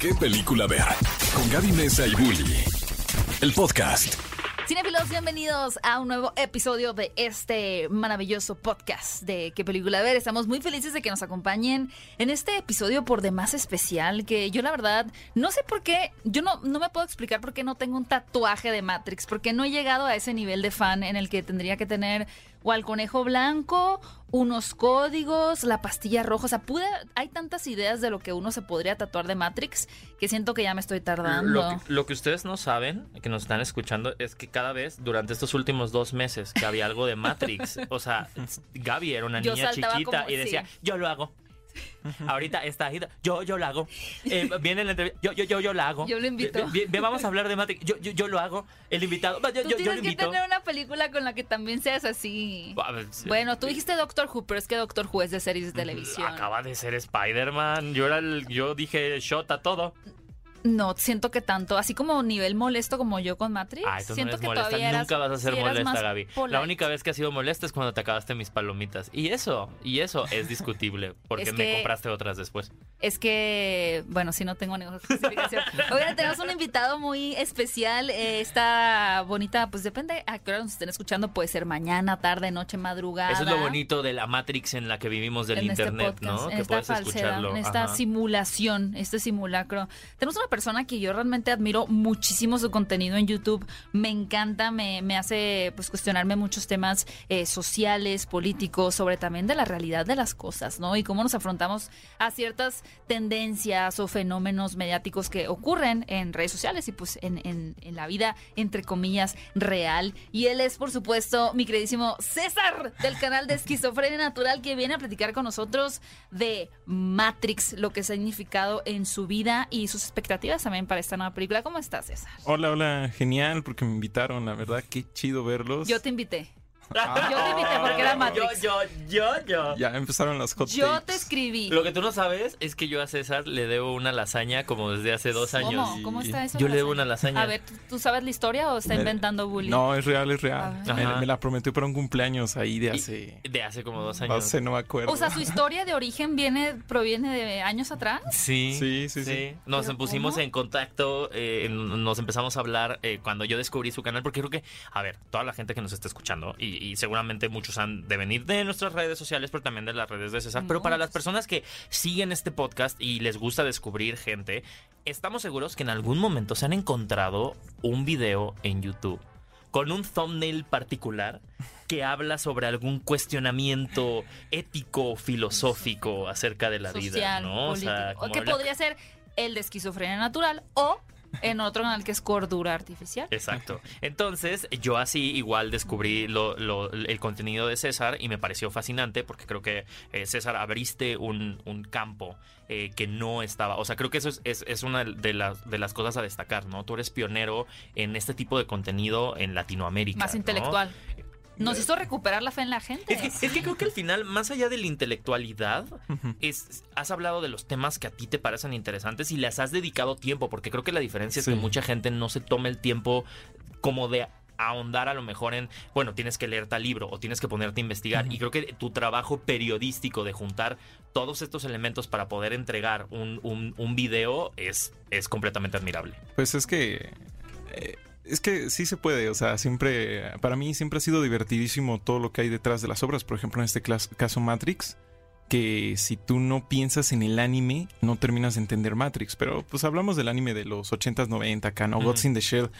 ¿Qué película ver? Con Gaby Mesa y Bully. El podcast. Cinefilos, bienvenidos a un nuevo episodio de este maravilloso podcast de qué película ver. Estamos muy felices de que nos acompañen en este episodio por demás especial que yo la verdad no sé por qué, yo no, no me puedo explicar por qué no tengo un tatuaje de Matrix, porque no he llegado a ese nivel de fan en el que tendría que tener o al conejo blanco, unos códigos, la pastilla roja. O sea, pude, hay tantas ideas de lo que uno se podría tatuar de Matrix que siento que ya me estoy tardando. Lo que, lo que ustedes no saben, que nos están escuchando, es que cada vez durante estos últimos dos meses que había algo de Matrix, o sea, Gaby era una Yo niña chiquita como- y decía, sí. yo lo hago. Ahorita está agita, yo, yo lo hago. Eh, viene la entrevista, yo, yo, yo, yo la hago. Yo lo invito. Bien, bien, vamos a hablar de Matrix, yo, yo, yo lo hago. El invitado, yo, Tú yo, tienes lo que invito. tener una película con la que también seas así. Bueno, tú dijiste Doctor Who, pero es que Doctor Who es de series de televisión. Acaba de ser Spider-Man. Yo, era el- yo dije shot a todo. No, siento que tanto, así como nivel molesto como yo con Matrix. No siento eres que molesta. todavía eras- Nunca vas a ser molesta, Gaby. polite. La única vez que has sido molesta es cuando te acabaste mis palomitas. Y eso, y eso es discutible. Porque Es me compraste otras después. Es que, bueno, si no tengo ninguna justificación. Oigan, tenemos un invitado muy especial. eh, esta bonita, pues depende a qué hora nos estén escuchando. Puede ser mañana, tarde, noche, madrugada. Eso es lo bonito de la Matrix en la que vivimos del en este internet, podcast, ¿no? en Que esta puedes falsedad, escucharlo. en esta Ajá. simulación, este simulacro. Tenemos una persona que yo realmente admiro muchísimo su contenido en YouTube. Me encanta, me, me hace pues cuestionarme muchos temas eh, sociales, políticos, sobre también de la realidad de las cosas, ¿no? Y cómo nos afrontamos a ciertas tendencias o fenómenos mediáticos que ocurren en redes sociales y pues en, en- la vida, entre comillas, real. Y él es, por supuesto, mi queridísimo César del canal de Esquizofrenia Natural que viene a platicar con nosotros de Matrix, lo que ha significado en su vida y sus expectativas también para esta nueva película. ¿Cómo estás, César? Hola, hola, genial, porque me invitaron, la verdad, qué chido verlos. Yo te invité. Yo te invité porque era Matrix. Yo, yo, yo, yo. Ya empezaron las hot Yo takes. te escribí. Lo que tú no sabes es que yo a César le debo una lasaña como desde hace dos años. ¿Cómo? ¿Cómo está eso? Yo le debo una lasaña. A ver, ¿tú, tú sabes la historia o está Me- inventando bullying? No, es real, es real. A Me, la prometió para un cumpleaños ahí de Y- hace... De hace como dos No años. sé, no me acuerdo. O sea, su historia de origen viene, proviene de años atrás. Sí, Sí, sí, sí. Nos ¿Pero pusimos cómo? en contacto, eh, nos empezamos a hablar eh, cuando yo descubrí su canal, porque creo que, a ver, toda la gente que nos está escuchando, y, y seguramente muchos han de venir de nuestras redes sociales, pero también de las redes de César, pero para las personas que siguen este podcast y les gusta descubrir gente, estamos seguros que en algún momento se han encontrado un video en YouTube con un thumbnail particular que habla sobre algún cuestionamiento ético, filosófico acerca de la vida. O que podría ser el de esquizofrenia natural o en otro canal que es cordura artificial. Exacto. Entonces, yo así igual descubrí lo- lo- el contenido de César y me pareció fascinante porque creo que eh, César abriste un, un campo eh, que no estaba. O sea, creo que eso es, es- es una de las, de las cosas a destacar, ¿no? Tú eres pionero en este tipo de contenido en Latinoamérica. Más ¿no? Nos hizo recuperar la fe en la gente. Es que, es que creo que al final, más allá de la intelectualidad, es, has hablado de los temas que a ti te parecen interesantes y les has dedicado tiempo, porque creo que la diferencia es que mucha gente no se toma el tiempo como de ahondar a lo mejor en, bueno, tienes que leer tal libro o tienes que ponerte a investigar. Y creo que tu trabajo periodístico de juntar todos estos elementos para poder entregar un, un, un video es, es completamente admirable. Pues es que... eh, es que sí se puede, o sea, siempre... Para mí siempre ha sido divertidísimo todo lo que hay detrás de las obras. Por ejemplo, en este caso Matrix, que si tú no piensas en el anime, no terminas de entender Matrix. Pero pues hablamos del anime de los 80s, 90 acá. Gods in the Shell.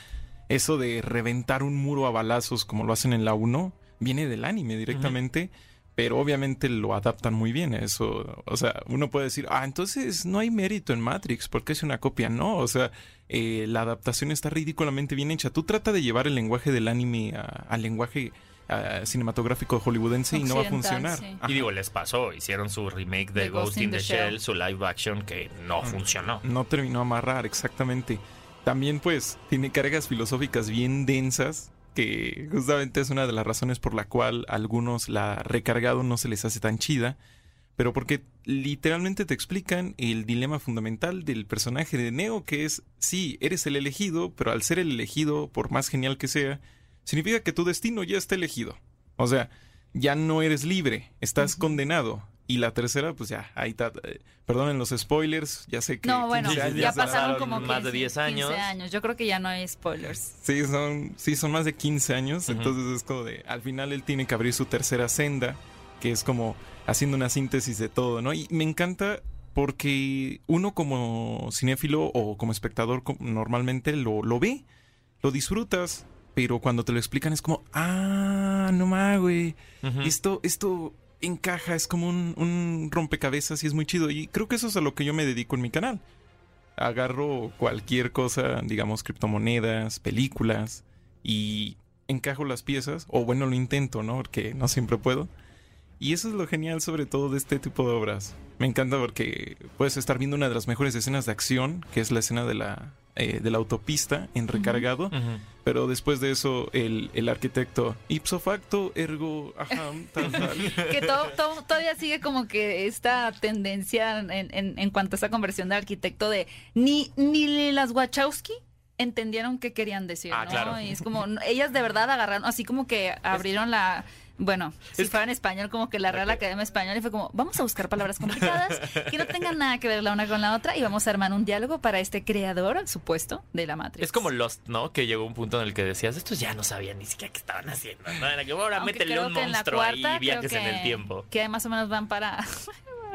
Eso de reventar un muro a balazos como lo hacen en la 1, viene del anime directamente. Pero obviamente lo adaptan muy bien. Eso, o sea, uno puede decir, ah, entonces no hay mérito en Matrix porque es una copia. No, o sea, eh, la adaptación está ridículamente bien hecha. Tú trata de llevar el lenguaje del anime a- al lenguaje ah, cinematográfico hollywoodense y no va a funcionar. sí. Y digo, les pasó, hicieron su remake de, De Ghost in the, Shell, su live action que no funcionó. no terminó a amarrar, exactamente. También pues tiene cargas filosóficas bien densas, que justamente es una de las razones por la cual a algunos la recargado no se les hace tan chida, pero porque literalmente te explican el dilema fundamental del personaje de Neo, que es, sí, eres el elegido, pero al ser el elegido, por más genial que sea, significa que tu destino ya está elegido. O sea, ya no eres libre, estás condenado. Y la tercera, pues ya, ahí está. eh, Perdonen los spoilers, ya sé que. No, bueno, 15 ya pasaron como más de 15, 10 años. 15 años. Yo creo que ya no hay spoilers. Sí, son, sí, son más de 15 años. Entonces es como de. Al final él tiene que abrir su tercera senda, que es como haciendo una síntesis de todo, ¿no? Y me encanta porque uno como cinéfilo o como espectador normalmente lo, lo ve, lo disfrutas, pero cuando te lo explican es como, ah, no más, güey. Esto, esto encaja, es como un, un rompecabezas y es muy chido. Y creo que eso es a lo que yo me dedico en mi canal. Agarro cualquier cosa, digamos, criptomonedas, películas, y encajo las piezas, o bueno, lo intento, ¿no? Porque no siempre puedo. Y eso es lo genial sobre todo de este tipo de obras. Me encanta porque puedes estar viendo una de las mejores escenas de acción, que es la escena de la, eh, de la autopista en recargado. Pero después de eso, el, el arquitecto, ipso facto, ergo, ajá, tal, tal. Que todo, todo- todavía sigue como que esta tendencia en, en- en cuanto a esa conversión de arquitecto de ni, ni las Wachowski entendieron qué querían decir, Ah, ¿no? claro. Y es como, ellas de verdad agarraron, así como que abrieron la... Bueno, si Es- fuera en español, como que la Real Academia Española y fue como, vamos a buscar palabras complicadas que no tengan nada que ver la una con la otra y vamos a armar un diálogo para este creador supuesto de la Matrix. Es como Lost, ¿no? Que llegó un punto en el que decías, estos ya no sabían ni siquiera qué estaban haciendo, ¿no? Era que ahora métele un monstruo ahí y viajes en el tiempo. Que más o menos van para...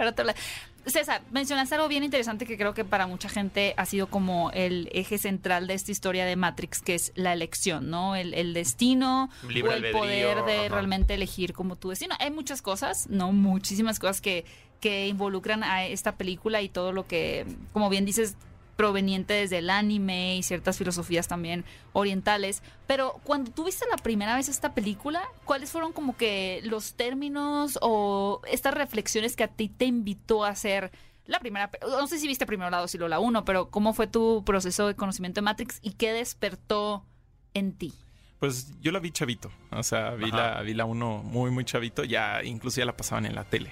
César, mencionaste algo bien interesante que creo que para mucha gente ha sido como el eje central de esta historia de Matrix, que es la elección, ¿no? El, el destino Libre o el albedrío, poder de ajá. realmente elegir como tu destino. Hay muchas cosas, no muchísimas cosas que, que involucran a esta película y todo lo que, como bien dices, proveniente desde el anime y ciertas filosofías también orientales. Pero cuando tú viste la primera vez esta película, ¿cuáles fueron como que los términos o estas reflexiones que a ti te invitó a hacer la primera? No sé si viste primero la 2 y luego la 1, pero ¿cómo fue tu proceso de conocimiento de Matrix y qué despertó en ti? Pues yo la vi chavito. O sea, vi Ajá. la, vi la uno muy, muy chavito. Ya, incluso ya la pasaban en la tele.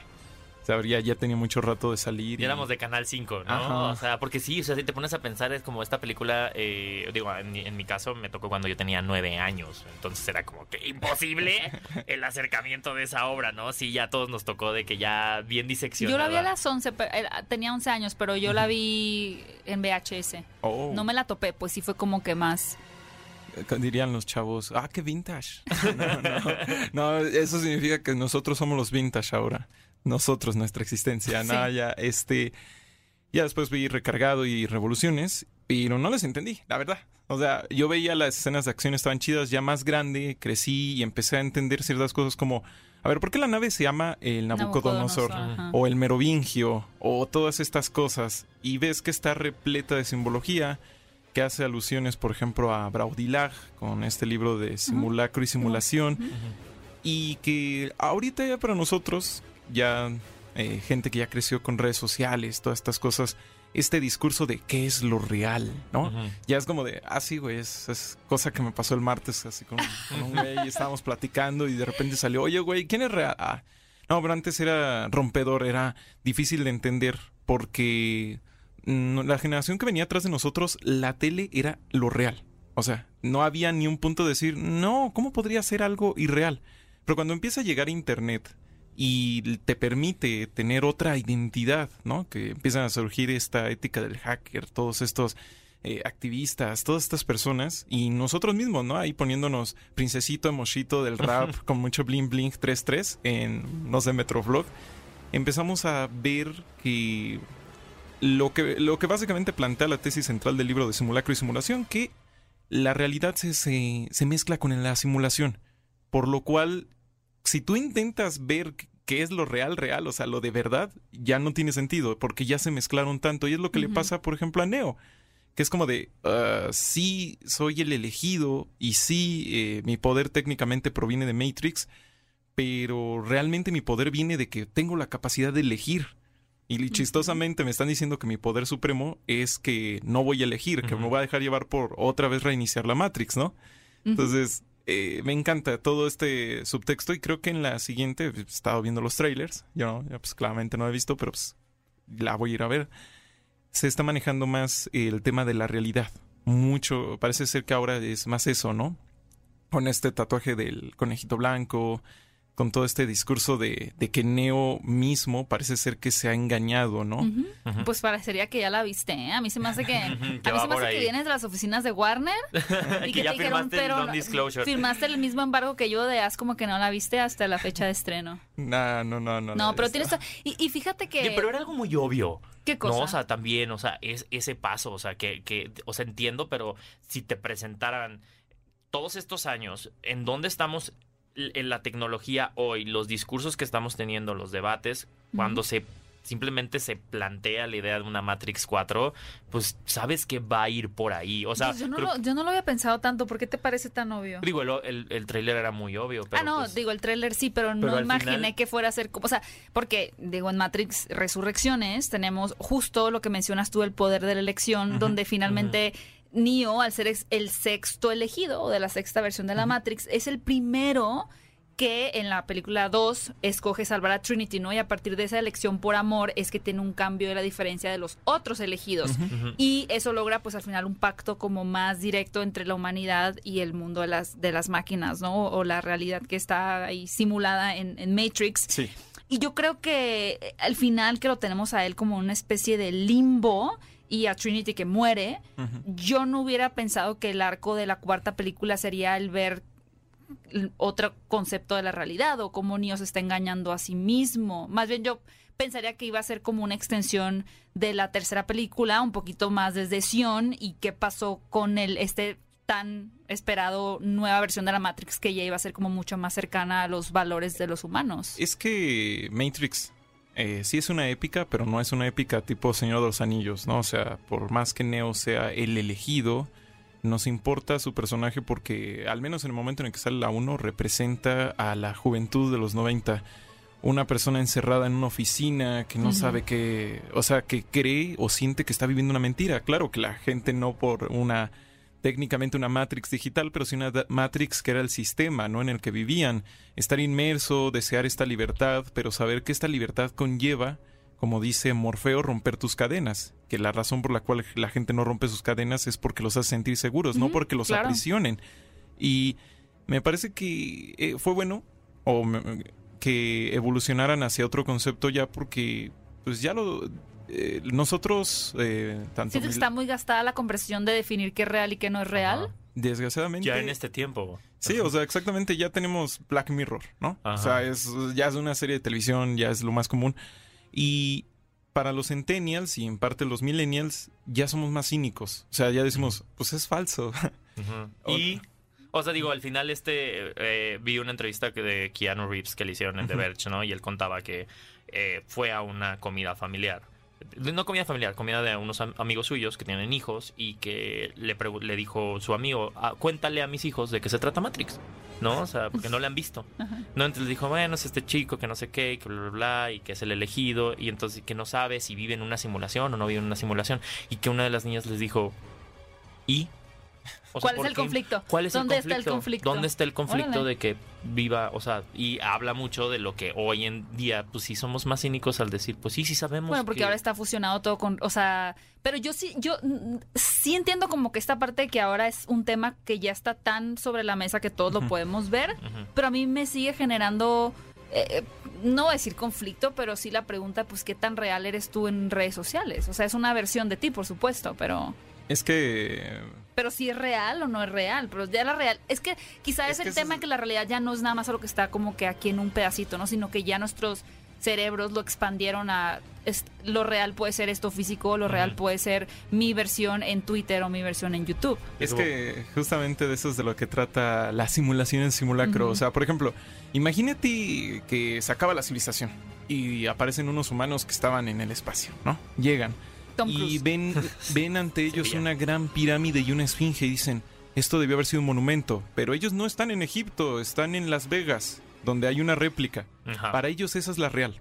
Sea, ya, ya tenía mucho rato de salir. Y y- éramos de Canal 5, ¿no? Ajá. O sea, porque sí, o sea, si te pones a pensar, es como esta película, eh, digo, en, mi- en mi caso me tocó cuando yo tenía nueve años, entonces era como que imposible el acercamiento de esa obra, ¿no? Sí, ya a todos nos tocó de que ya bien diseccionada. Yo la vi a las 11, pe- era- tenía 11 años, pero yo la vi en VHS. Oh, No me la topé, pues sí fue como que más... dirían los chavos, ah, qué vintage. no, no, no, eso significa que nosotros somos los vintage ahora. Nosotros, nuestra existencia. Sí. Nada, ya, este. Ya después vi recargado y revoluciones, pero no les entendí, la verdad. O sea, yo veía las escenas de acción estaban chidas, ya más grande, crecí y empecé a entender ciertas cosas como, a ver, ¿por qué la nave se llama el Nabucodonosor? O el merovingio, o todas estas cosas, y ves que está repleta de simbología, que hace alusiones, por ejemplo, a Braudilag, con este libro de simulacro y simulación, y que ahorita ya para nosotros, ya eh, gente que ya creció con redes sociales, todas estas cosas, este discurso de qué es lo real, ¿no? Ya es como de, ah, sí, güey, es, es cosa que me pasó el martes así con, con un güey y estábamos platicando y de repente salió, oye, güey, ¿quién es real? Ah, no, pero antes era rompedor, era difícil de entender porque la generación que venía atrás de nosotros, la tele era lo real. O sea, no había ni un punto de decir, no, ¿cómo podría ser algo irreal? Pero cuando empieza a llegar Internet y te permite tener otra identidad, ¿no? Que empiezan a surgir esta ética del hacker, todos estos eh, activistas, todas estas personas y nosotros mismos, ¿no? Ahí poniéndonos princesito, emoshito del rap con mucho bling bling 3-3 en, no sé, Metrovlog, empezamos a ver que lo que, lo que básicamente plantea la tesis central del libro de simulacro y simulación, que la realidad se, se, se mezcla con la simulación, por lo cual si tú intentas ver qué es lo real, real, o sea, lo de verdad, ya no tiene sentido, porque ya se mezclaron tanto. Y es lo que le pasa, por ejemplo, a Neo, que es como de, ah, sí, soy el elegido y sí, eh, mi poder técnicamente proviene de Matrix, pero realmente mi poder viene de que tengo la capacidad de elegir. Y chistosamente me están diciendo que mi poder supremo es que no voy a elegir, que me voy a dejar llevar por otra vez reiniciar la Matrix, ¿no? Entonces, eh, me encanta todo este subtexto y creo que en la siguiente, he estado viendo los trailers, yo ya, pues claramente no he visto, pero pues la voy a ir a ver. Se está manejando más el tema de la realidad. Mucho, parece ser que ahora es más eso, ¿no? Con este tatuaje del conejito blanco, con todo este discurso de, de que Neo mismo parece ser que se ha engañado, ¿no? Pues parecería que ya la viste, ¿eh? A mí se me hace que, a mí se me hace que vienes de las oficinas de Warner y que ya te dijeron, firmaste el pero firmaste el mismo embargo que yo de haz como que no la viste hasta la fecha de estreno. No, no, no, no. No, la pero tienes y, y fíjate que Oye, pero era algo muy obvio. ¿Qué cosa? No, o sea, también, o sea, es ese paso, o sea, que, que, o sea, entiendo, pero si te presentaran todos estos años, en dónde estamos en la tecnología hoy, los discursos que estamos teniendo, los debates, cuando se simplemente se plantea la idea de una Matrix 4, pues sabes que va a ir por ahí. O sea, Pues yo, no creo- lo, yo no lo había pensado tanto. ¿Por qué te parece tan obvio? digo, el, el, el tráiler era muy obvio, pero ah, no, pues, digo, el tráiler sí, pero, Pero no imaginé final- que fuera a ser como, o sea, porque, digo, en Matrix Resurrecciones tenemos justo lo que mencionas tú, el poder de la elección, donde finalmente Neo, al ser el sexto elegido o de la sexta versión de la Matrix, es el primero que en la película 2 escoge salvar a Trinity, ¿no? Y a partir de esa elección por amor es que tiene un cambio de la diferencia de los otros elegidos. Y eso logra, pues al final, un pacto como más directo entre la humanidad y el mundo de las, de las máquinas, ¿no? O la realidad que está ahí simulada en, en Matrix. Sí. Y yo creo que eh, al final que lo tenemos a él como una especie de limbo y a Trinity que muere, yo no hubiera pensado que el arco de la cuarta película sería el ver otro concepto de la realidad o cómo Neo se está engañando a sí mismo. Más bien yo pensaría que iba a ser como una extensión de la tercera película, un poquito más desde Sion y qué pasó con el este tan esperado nueva versión de la Matrix que ya iba a ser como mucho más cercana a los valores de los humanos. Es que Matrix eh, sí es una épica, pero no es una épica tipo Señor de los Anillos, ¿no? O sea, por más que Neo sea el elegido, nos importa su personaje porque, al menos en el momento en el que sale la 1, representa a la juventud de los 90. Una persona encerrada en una oficina que no sabe que, o sea, que cree o siente que está viviendo una mentira. Claro que la gente no por una técnicamente una Matrix digital, pero sí una Matrix que era el sistema, ¿no? En el que vivían. Estar inmerso, desear esta libertad, pero saber que esta libertad conlleva, como dice Morfeo, romper tus cadenas. Que la razón por la cual la gente no rompe sus cadenas es porque los hace sentir seguros, no porque los claro. aprisionen. Y me parece que eh, fue bueno o me- que evolucionaran hacia otro concepto ya porque pues ya lo eh, nosotros eh, tanto Siento que está muy gastada la conversación de definir qué es real y qué no es real. Ajá. desgraciadamente Ya en este tiempo. Sí, o sea, exactamente, ya tenemos Black Mirror, ¿no? Ajá. O sea, es, ya es una serie de televisión, ya es lo más común. Y para los centennials y en parte los millennials, ya somos más cínicos. O sea, ya decimos, pues es falso. Y, o sea, digo, al final este eh, vi una entrevista que de Keanu Reeves que le hicieron en The. Verge, ¿no? Y él contaba que eh, fue a una comida familiar. No comida familiar, comida de unos am- amigos suyos que tienen hijos y que le, le dijo su amigo, "Ah, cuéntale a mis hijos de qué se trata Matrix, ¿no? O sea, porque no le han visto. Ajá. No, entonces le dijo, bueno, es este chico que no sé qué, y que bla, bla, bla, y que es el elegido, y entonces que no sabe si vive en una simulación o no vive en una simulación, y que una de las niñas les dijo, ¿y? O sea, ¿Cuál es ¿por el qué? conflicto? ¿Cuál es ¿Dónde el está el conflicto? ¿Dónde está el conflicto Órale. de que viva, o sea, y habla mucho de lo que hoy en día, pues sí somos más cínicos al decir, pues sí, sí sabemos. Bueno, porque que- ahora está fusionado todo con, o sea, pero yo sí, yo mm, sí entiendo como que esta parte de que ahora es un tema que ya está tan sobre la mesa que todos lo podemos ver, pero a mí me sigue generando, eh, no voy a decir conflicto, pero sí la pregunta, pues, ¿qué tan real eres tú en redes sociales? O sea, es una versión de ti, por supuesto, pero... es que Pero si es real o no es real, pero ya la real, es que quizá es, Es que el tema es- que la realidad ya no es nada más algo que está como que aquí en un pedacito, ¿no? Sino que ya nuestros cerebros lo expandieron a es- lo real puede ser esto físico, lo real puede ser mi versión en Twitter o mi versión en YouTube. Es que justamente de eso es de lo que trata la simulación en simulacro. O sea, por ejemplo, imagínate que se acaba la civilización y aparecen unos humanos que estaban en el espacio, ¿no? Llegan Tom y ven, ven ante ellos una gran pirámide y una esfinge y dicen, esto debió haber sido un monumento, pero ellos no están en Egipto, están en Las Vegas, donde hay una réplica. Ajá. Para ellos esa es la real.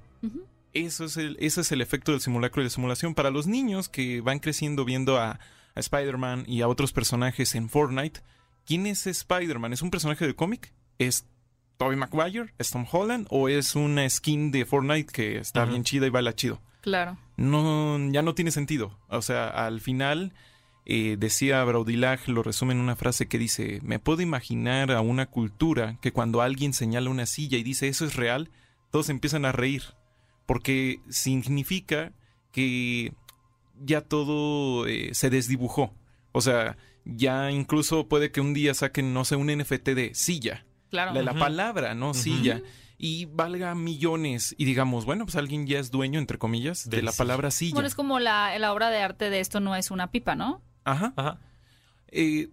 Eso es el, ese es el efecto del simulacro y de simulación. Para los niños que van creciendo viendo a, a Spider-Man y a otros personajes en Fortnite, ¿quién es Spider-Man? ¿Es un personaje de cómic? ¿Es Tobey Maguire? ¿Es Tom Holland? ¿O es una skin de Fortnite que está bien chida y baila chido? Claro. No, ya no tiene sentido. O sea, al final eh, decía Braudilag, lo resume en una frase que dice, me puedo imaginar a una cultura que cuando alguien señala una silla y dice eso es real, todos empiezan a reír, porque significa que ya todo eh, se desdibujó. O sea, ya incluso puede que un día saquen, no sé, un NFT de silla. Claro. De la Ujú. palabra, ¿no? Silla. Y valga millones. Y digamos, bueno, pues alguien ya es dueño, entre comillas, de la silla. palabra silla. Bueno, es como la, la obra de arte de esto no es una pipa, ¿no? Ajá. Ajá. Eh,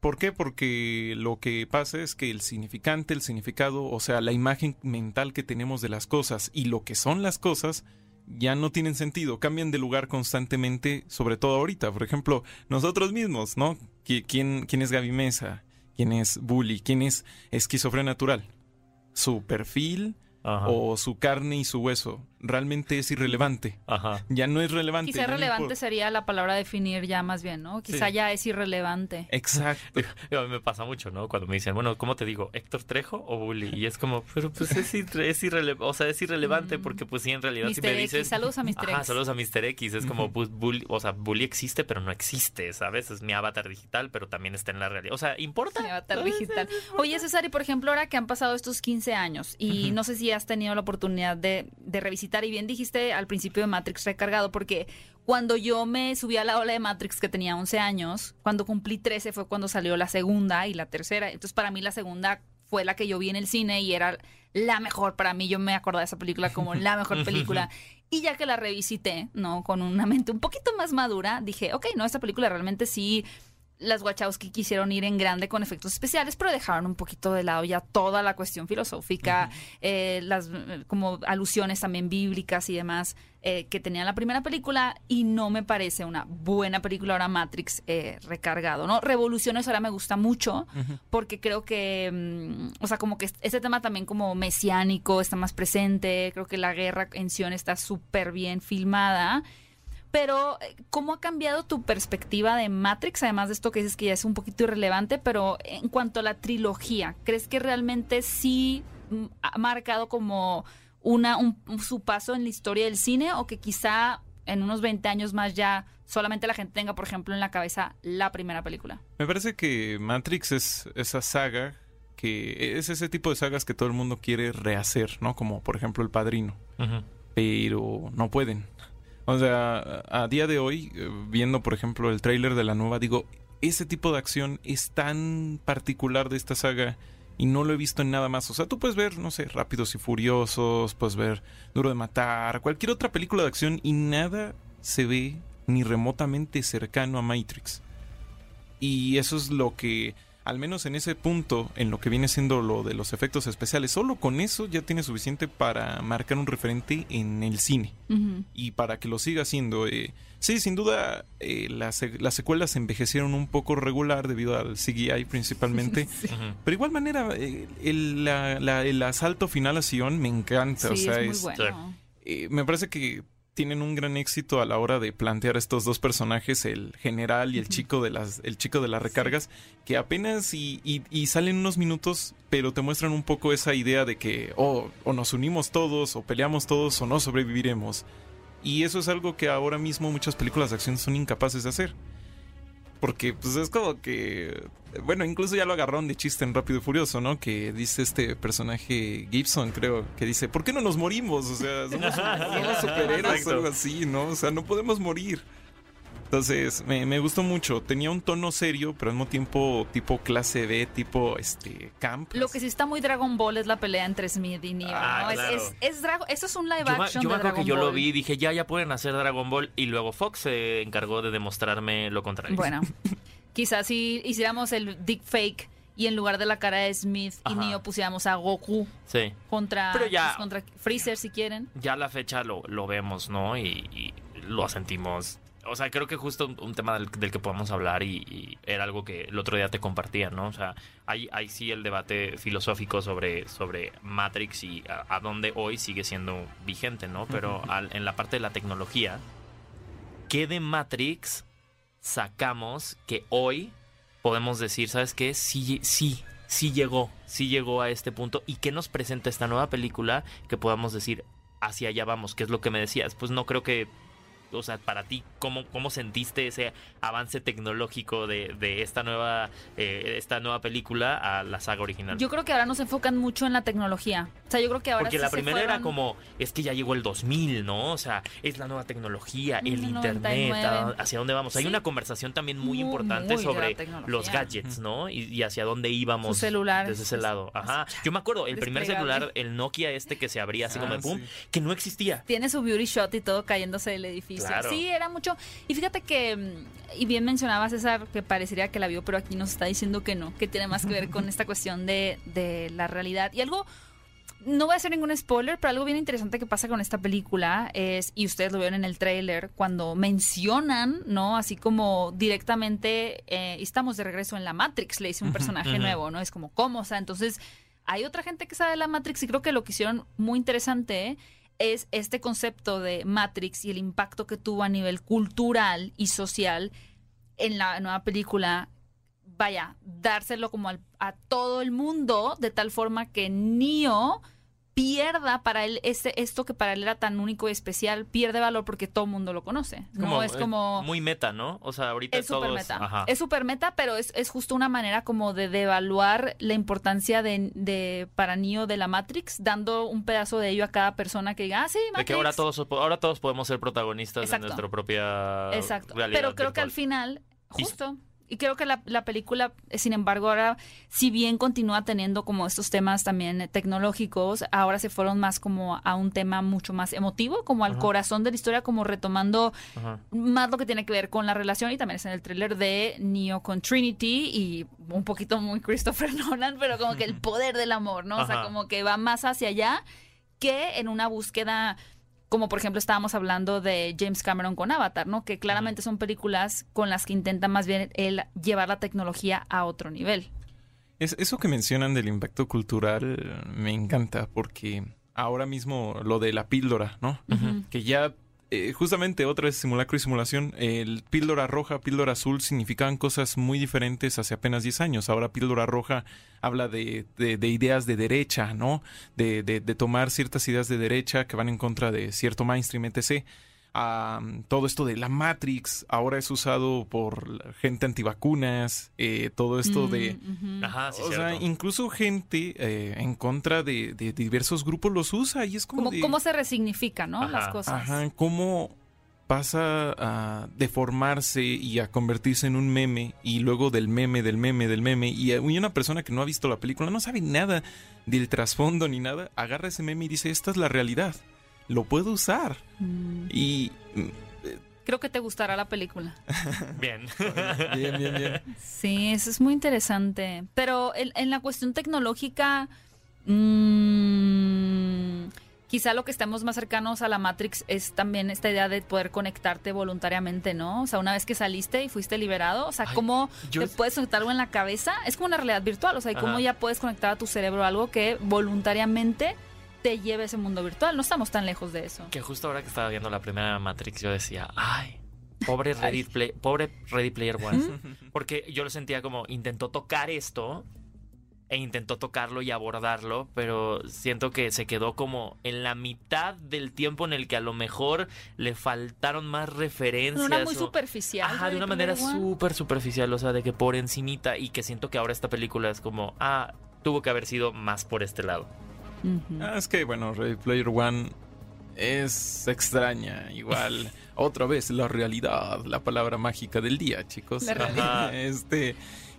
¿Por qué? Porque lo que pasa es que el significante, el significado, o sea, la imagen mental que tenemos de las cosas y lo que son las cosas, ya no tienen sentido, cambian de lugar constantemente, sobre todo ahorita. Por ejemplo, nosotros mismos, ¿no? ¿Qui- ¿Quién, quién es Gaby Mesa? ¿Quién es Bully? ¿Quién es esquizofrenia natural? Su perfil Ajá. o su carne y su hueso realmente es irrelevante. Ajá. Ya no es relevante. Quizá no relevante sería la palabra definir ya más bien, ¿no? Quizá Sí. ya es irrelevante. Exacto. A mí me pasa mucho, ¿no? Cuando me dicen, bueno, ¿cómo te digo? ¿Héctor Trejo o Bully? Y es como, pero pues es, irre- es irrelevante, o sea, es irrelevante Mm. porque pues sí, en realidad si Mr. me X, dices... saludos a Mr. Ajá, X. saludos a Mr. X. Es como, pues, Bully, o sea, Bully existe, pero no existe, ¿sabes? Es mi avatar digital, pero también está en la realidad. O sea, ¿importa? Mi avatar digital. Oye, César, y por ejemplo, ahora que han pasado estos 15 años y no sé si has tenido la oportunidad de, de revisitar, y bien dijiste al principio de Matrix recargado, porque cuando yo me subí a la ola de Matrix que tenía 11 años, cuando cumplí 13 fue cuando salió la segunda y la tercera. Entonces, para mí la segunda fue la que yo vi en el cine y era la mejor para mí. Yo me acordaba de esa película como la mejor película. Y ya que la revisité, ¿no? Con una mente un poquito más madura, dije, ok, no, esta película realmente sí las Wachowski quisieron ir en grande con efectos especiales, pero dejaron un poquito de lado ya toda la cuestión filosófica, eh, las eh, como alusiones también bíblicas y demás eh, que tenía la primera película y no me parece una buena película ahora Matrix eh, recargado, ¿no? Revoluciones ahora me gusta mucho porque creo que, mm, o sea, como que este tema también como mesiánico está más presente, creo que la guerra en Sion está súper bien filmada. Pero, eh, ¿cómo ha cambiado tu perspectiva de Matrix? Además de esto que dices que ya es un poquito irrelevante, pero en cuanto a la trilogía, ¿crees que realmente sí mm, ha marcado como una un- su paso en la historia del cine o que quizá en unos 20 años más ya solamente la gente tenga, por ejemplo, en la cabeza la primera película? Me parece que Matrix es esa saga que es ese tipo de sagas que todo el mundo quiere rehacer, ¿no? Como por ejemplo El Padrino, pero no pueden. O sea, a día de hoy, eh, viendo por ejemplo el tráiler de la nueva, digo, ese tipo de acción es tan particular de esta saga y no lo he visto en nada más. O sea, tú puedes ver, no sé, Rápidos y Furiosos, puedes ver Duro de Matar, cualquier otra película de acción y nada se ve ni remotamente cercano a Matrix. Y eso es lo que, al menos en ese punto, en lo que viene siendo lo de los efectos especiales, solo con eso ya tiene suficiente para marcar un referente en el cine y para que lo siga haciendo. eh, sí, sin duda, eh, las, se- las secuelas envejecieron un poco regular debido al CGI principalmente. Pero de igual manera, eh, el, la- la- el asalto final a Sion me encanta. o sea, es muy es- bueno. eh, me parece que tienen un gran éxito a la hora de plantear estos dos personajes, el general y el chico de las, el chico de las recargas, que apenas y, y- y salen unos minutos, pero te muestran un poco esa idea de que oh, o nos unimos todos, o peleamos todos, o no sobreviviremos. Y eso es algo que ahora mismo muchas películas de acción son incapaces de hacer. Porque pues es como que... Bueno, incluso ya lo agarraron de chiste en Rápido y Furioso, ¿no? Que dice este personaje Gibson, creo, que dice, ¿por qué no nos morimos? O sea, somos, somos superhéroes o algo así, ¿no? O sea, no podemos morir. Entonces, me, me gustó mucho. Tenía un tono serio, pero al mismo tiempo tipo clase B, tipo este camp. Lo que sí está muy Dragon Ball es la pelea entre Smith y Neo. Ah, claro. es, es, Drago- eso es un live Yo, action yo me acuerdo que yo lo vi y dije, ya, ya pueden hacer Dragon Ball. Y luego Fox se encargó de demostrarme lo contrario. Bueno, quizás si hiciéramos el deep fake y en lugar de la cara de Smith y Ajá. Neo pusiéramos a Goku Sí. contra, Pero ya- pues, contra Freezer si quieren. Ya a la fecha lo, lo vemos, ¿no? Y, y lo sentimos. O sea, creo que justo un, un tema del, del que podamos hablar y, y era algo que el otro día te compartía, ¿no? O sea, hay, hay sí el debate filosófico sobre, sobre Matrix y a, a dónde hoy sigue siendo vigente, ¿no? Pero al- en la parte de la tecnología, ¿qué de Matrix sacamos que hoy podemos decir, ¿sabes qué? Sí, sí, sí llegó, sí llegó a este punto. ¿Y qué nos presenta esta nueva película que podamos decir, hacia allá vamos? ¿Qué es lo que me decías? Pues no creo que o sea, para ti, ¿cómo, cómo sentiste ese avance tecnológico de, de esta nueva eh, esta nueva película a la saga original? Yo creo que ahora nos enfocan mucho en la tecnología. O sea, yo creo que ahora Porque sí la se primera era como, es que ya llegó el 2000, ¿no? O sea, es la nueva tecnología, el internet, 99. a- hacia dónde vamos. Hay una conversación también muy, Muy, importante muy sobre los gadgets, ¿no? Y, y hacia dónde íbamos Sus celulares, desde ese sus- lado. Ajá. Yo me acuerdo, el primer celular, el Nokia este que se abría así como Ah, de pum, sí. que no existía. Tiene su beauty shot y todo cayéndose del edificio. Claro. Sí, era mucho. Y fíjate que, mm, y bien mencionaba César, que parecería que la vio, pero aquí nos está diciendo que no, que tiene más que ver con esta cuestión de, de la realidad. Y algo, no voy a hacer ningún spoiler, pero algo bien interesante que pasa con esta película es, y ustedes lo vieron en el tráiler, cuando mencionan, ¿no? Así como directamente, eh, estamos de regreso en la Matrix, le dice un personaje nuevo, ¿no? Es como, ¿cómo? O sea, entonces hay otra gente que sabe de la Matrix y creo que lo que hicieron muy interesante es este concepto de Matrix y el impacto que tuvo a nivel cultural y social en la nueva película. Vaya, dárselo como a todo el mundo de tal forma que Neo pierda para él ese, esto que para él era tan único y especial, pierde valor porque todo el mundo lo conoce. No es como... muy meta, ¿no? O sea, ahorita Es todo súper es- meta. ajá. Es súper meta, pero es, es justo una manera como de devaluar la importancia de, de para Neo de la Matrix, dando un pedazo de ello a cada persona que diga, ah, sí, Matrix. de que ahora todos ahora todos podemos ser protagonistas Exacto. de nuestra propia Exacto. realidad Pero creo que al final, justo. Y creo que la, la película, eh, sin embargo, ahora, si bien continúa teniendo como estos temas también eh, tecnológicos, ahora se fueron más como a un tema mucho más emotivo, como al Ajá. corazón de la historia, como retomando Ajá. más lo que tiene que ver con la relación y también es en el tráiler de Neo con Trinity y un poquito muy Christopher Nolan, pero como que el poder del amor, ¿no? O sea, como que va más hacia allá que en una búsqueda como por ejemplo estábamos hablando de James Cameron con Avatar, ¿no? Que claramente son películas con las que intenta más bien él llevar la tecnología a otro nivel. Es, eso que mencionan del impacto cultural me encanta porque ahora mismo lo de la píldora, ¿no? Ujú. Que ya, eh, justamente otra vez simulacro y simulación, el píldora roja, píldora azul significaban cosas muy diferentes hace apenas 10 años. Ahora píldora roja habla de, de- de ideas de derecha, ¿no? De, de- tomar ciertas ideas de derecha que van en contra de cierto mainstream, etc. Todo esto de la Matrix ahora es usado por gente antivacunas, eh, todo esto de... Mm, ujú. Ajá, sí, o sea, incluso gente eh, en contra de, de diversos grupos los usa y es como Como, de, cómo se resignifica, ¿no? Ajá. Las cosas. ajá, cómo pasa a deformarse y a convertirse en un meme y luego del meme, del meme, del meme y una persona que no ha visto la película, no sabe nada del trasfondo ni nada, agarra ese meme y dice, esta es la realidad, lo puedo usar Mm. y... Creo que te gustará la película. Bien. Bien, bien, bien. Sí, eso es muy interesante. Pero en, en la cuestión tecnológica, mm, quizá lo que estemos más cercanos a la Matrix es también esta idea de poder conectarte voluntariamente, ¿no? O sea, una vez que saliste y fuiste liberado, o sea, Ay, cómo yo- te puedes conectar algo en la cabeza. Es como una realidad virtual, o sea, y cómo Ajá. ya puedes conectar a tu cerebro algo que voluntariamente te lleve a ese mundo virtual. No estamos tan lejos de eso. Que justo ahora que estaba viendo la primera Matrix, yo decía, ay, pobre Ready, Play- pobre Ready Player One. Porque yo lo sentía como intentó tocar esto e intentó tocarlo y abordarlo, pero siento que se quedó como en la mitad del tiempo en el que a lo mejor le faltaron más De referencias. una muy o- superficial. Ajá, de una manera súper superficial, o sea, de que por encimita y que siento que ahora esta película es como, ah, tuvo que haber sido más por este lado. Ah, es que, bueno, Ready Player One es extraña, igual. Otra vez, la realidad, la palabra mágica del día, chicos. La realidad. Ajá. Este,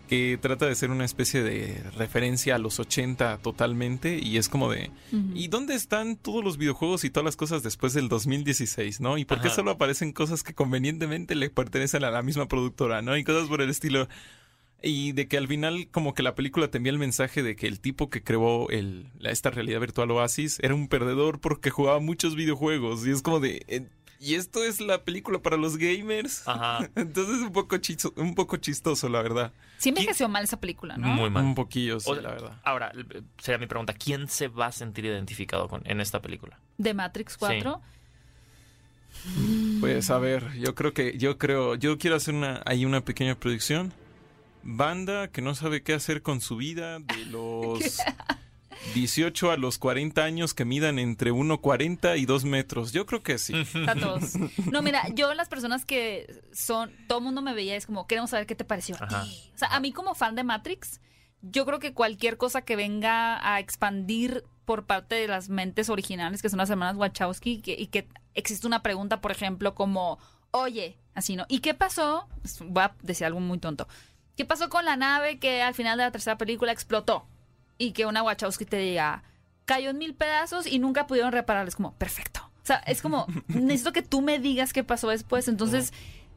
que trata de ser una especie de referencia a los 80 totalmente y es como de... ¿Y dónde están todos los videojuegos y todas las cosas después del 2016, no? ¿Y por qué solo aparecen cosas que convenientemente le pertenecen a la misma productora, no? Y cosas por el estilo. Y de que al final como que la película te envía el mensaje de que el tipo que creó el, esta realidad virtual Oasis era un perdedor porque jugaba muchos videojuegos. Y es como de... eh, ¿Y esto es la película para los gamers? Ajá. Entonces es un poco, chisto- un poco chistoso, la verdad. Sí envejeció mal esa película, ¿no? Muy mal. Un poquillo, sí, O- la verdad. Ahora, eh, sería mi pregunta, ¿quién se va a sentir identificado con, en esta película? De Matrix 4. Pues a ver, yo creo que, yo creo, yo quiero hacer una, ahí una pequeña predicción. Banda que no sabe qué hacer con su vida, de los 18 a los 40 años que midan entre 1,40 y 2 metros. Yo creo que sí. A todos. No, mira, yo las personas que son, todo el mundo me veía, es como, queremos saber qué te pareció a Ajá. ti. O sea, a mí como fan de Matrix, yo creo que cualquier cosa que venga a expandir por parte de las mentes originales, que son las hermanas Wachowski, que- y que existe una pregunta, por ejemplo, como, oye, así, ¿no? ¿Y qué pasó? Voy a decir algo muy tonto. ¿Qué pasó con la nave que al final de la tercera película explotó? Y que una Wachowski te diga, cayó en mil pedazos y nunca pudieron repararles. Como, perfecto. O sea, es como, necesito que tú me digas qué pasó después. Entonces,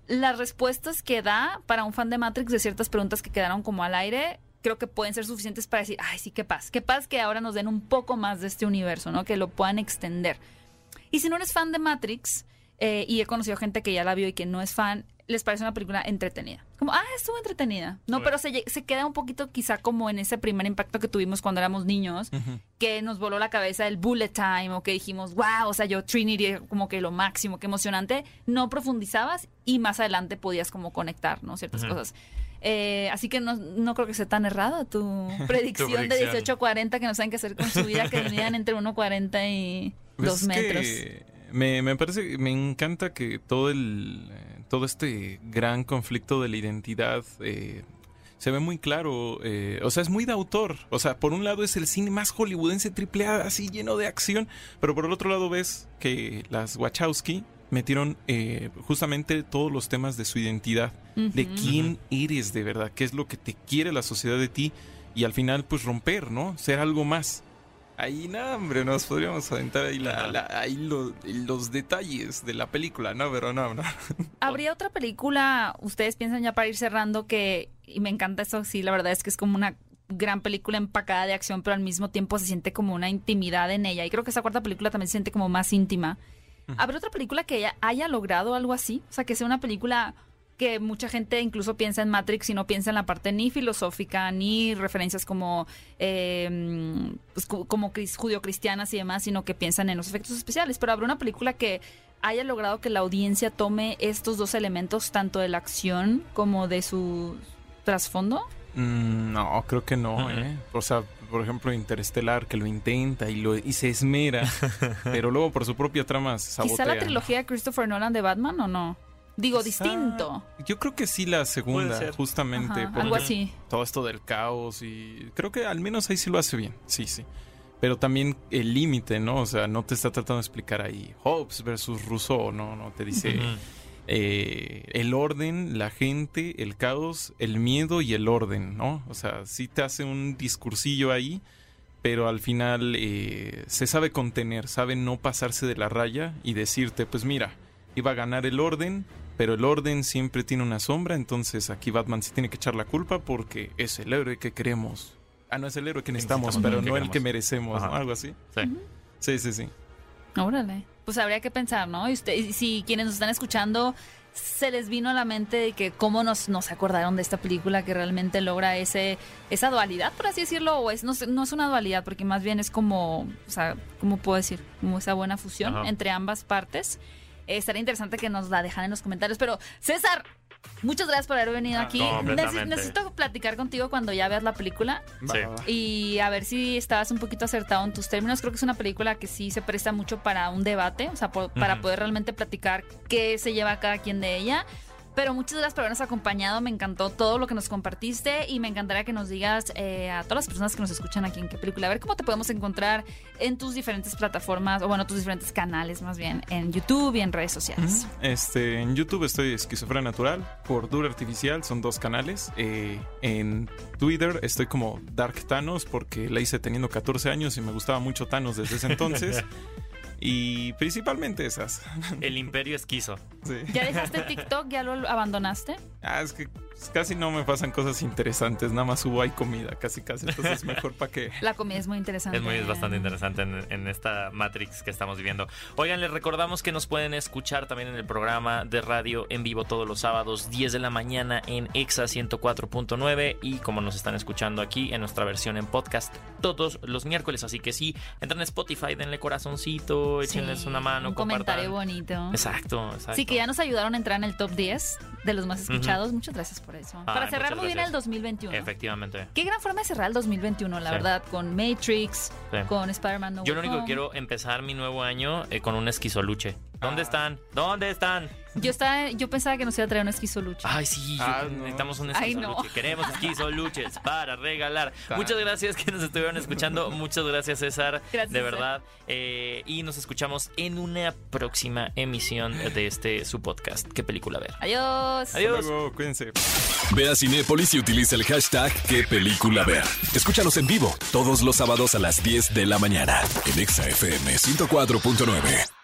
las respuestas que da para un fan de Matrix de ciertas preguntas que quedaron como al aire, creo que pueden ser suficientes para decir, ay, sí, qué paz. Qué paz que ahora nos den un poco más de este universo, ¿no? Que lo puedan extender. Y si no eres fan de Matrix, eh, y he conocido gente que ya la vio y que no es fan, les parece una película entretenida. Como, ah, estuvo entretenida. No, pero se, se queda un poquito quizá como en ese primer impacto que tuvimos cuando éramos niños, que nos voló la cabeza el bullet time o que dijimos, wow, o sea, yo Trinity como que lo máximo, qué emocionante. No profundizabas y más adelante podías como conectar, ¿no? Ciertas cosas. Eh, así que no, no creo que sea tan errada tu predicción, de predicción. 18 a 40 que no saben qué hacer con su vida, que midan entre 1,40 y Pues 2 es metros. que me, me parece, me encanta que todo el, eh, todo este gran conflicto de la identidad eh, se ve muy claro. eh, o sea, es muy de autor. O sea, por un lado es el cine más hollywoodense triple A, así lleno de acción, pero por el otro lado ves que las Wachowski metieron eh, justamente todos los temas de su identidad, de quién eres de verdad, qué es lo que te quiere la sociedad de ti y al final pues romper, ¿no? Ser algo más. Ahí, no, hombre, nos podríamos aventar ahí, la, la- ahí lo- los detalles de la película, no, pero no, no. ¿Habría otra película, ustedes piensan ya para ir cerrando, que, y me encanta eso, sí, la verdad es que es como una gran película empacada de acción, pero al mismo tiempo se siente como una intimidad en ella. Y creo que esa cuarta película también se siente como más íntima. ¿Habrá otra película que haya logrado algo así? O sea, que sea una película que mucha gente incluso piensa en Matrix y no piensa en la parte ni filosófica, ni referencias como, eh, pues, como cris- judio-cristianas y demás, sino que piensan en los efectos especiales. Pero habrá una película que haya logrado que la audiencia tome estos dos elementos, tanto de la acción como de su trasfondo. Mm, no, creo que no. ¿eh? O sea, por ejemplo, Interestelar, que lo intenta y, lo, y se esmera, pero luego por su propia trama se sabotea. Quizá la trilogía de Christopher Nolan de Batman o no. Digo, Quizá- distinto. Yo creo que sí la segunda, justamente. Ajá, algo así. Todo esto del caos y creo que al menos ahí sí lo hace bien, sí, sí. Pero también el límite, ¿no? O sea, no te está tratando de explicar ahí Hobbes versus Rousseau, ¿no? No te dice eh, el orden, la gente, el caos, el miedo y el orden, ¿no? O sea, sí te hace un discursillo ahí, pero al final eh, se sabe contener, sabe no pasarse de la raya y decirte, pues mira, iba a ganar el orden, pero el orden siempre tiene una sombra, entonces aquí Batman sí tiene que echar la culpa porque es el héroe que queremos. Ah, no es el héroe que necesitamos, necesitamos, pero que no el que queremos. merecemos, ¿no? Algo así. Sí. Sí, sí, sí. Órale. Pues habría que pensar, ¿no? Y usted, y si quienes nos están escuchando se les vino a la mente de que cómo nos, nos acordaron de esta película que realmente logra ese esa dualidad, por así decirlo, o es no, es una dualidad, porque más bien es como, o sea, ¿cómo puedo decir? Como esa buena fusión Ajá. entre ambas partes. Estaría interesante que nos la dejan en los comentarios. Pero, César, muchas gracias por haber venido Ah, aquí. Neces- necesito platicar contigo cuando ya veas la película Sí. y a ver si estabas un poquito acertado en tus términos. Creo que es una película que sí se presta mucho para un debate, o sea, por- para poder realmente platicar qué se lleva cada quien de ella. Pero muchas gracias por habernos acompañado. Me encantó todo lo que nos compartiste y me encantaría que nos digas eh, a todas las personas que nos escuchan aquí en qué película, a ver cómo te podemos encontrar en tus diferentes plataformas, o bueno, tus diferentes canales más bien, en YouTube y en redes sociales. Este, en YouTube estoy Esquizofrenia Natural, por Dura Artificial, son dos canales. Eh, en Twitter estoy como Dark Thanos porque la hice teniendo 14 años y me gustaba mucho Thanos desde ese entonces. y principalmente esas. El imperio esquizo. Sí. ¿Ya dejaste TikTok? ¿Ya lo abandonaste? Ah, es que casi no me pasan cosas interesantes, nada más subo ahí comida, casi casi. Entonces mejor para que... La comida es muy interesante. Es muy es bastante interesante en, en esta Matrix que estamos viviendo. Oigan, les recordamos que nos pueden escuchar también en el programa de radio en vivo todos los sábados, 10 de la mañana en EXA 104.9 y como nos están escuchando aquí en nuestra versión en podcast todos los miércoles. Así que sí, entran a Spotify, denle corazoncito, échenles Sí, una mano, Un compartan. comentario bonito. Exacto, exacto. Sí, que ya nos ayudaron a entrar en el top 10 de los más escuchados. Muchas gracias por eso. Ay, Para cerrar muy bien el 2021. Efectivamente. Qué gran forma de cerrar el 2021, la Sí. verdad, con Matrix, Sí. con Spider-Man No Yo lo único que quiero empezar mi nuevo año eh, con un esquizoluche. ¿Dónde Ah. están? ¿Dónde están? Yo, estaba, yo pensaba que nos iba a traer un esquizoluche. Ay, sí, Ah, no. necesitamos un Ay, esquizoluche. no. Queremos esquizoluches para regalar. Muchas gracias que nos estuvieron escuchando. Muchas gracias, César. Gracias, de verdad. Eh, y nos escuchamos en una próxima emisión de este su podcast. ¿Qué película ver? Adiós. Adiós. Luego, cuídense. Ve a Cinépolis y utiliza el hashtag qué película ver. Escúchanos en vivo todos los sábados a las 10 de la mañana en Exa FM 104.9.